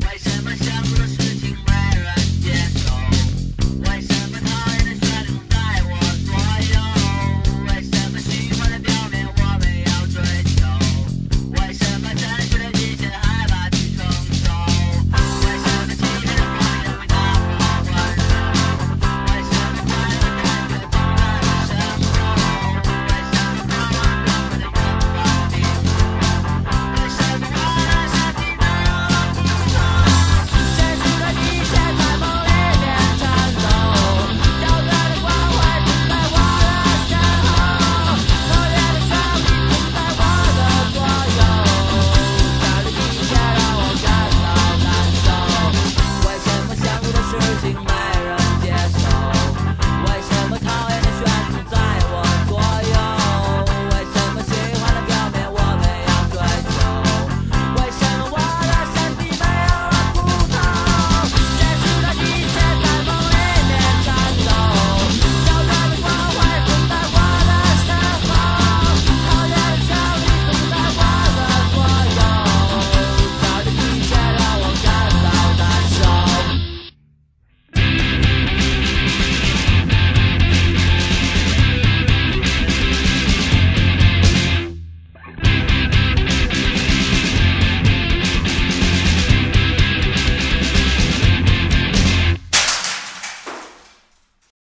Paisama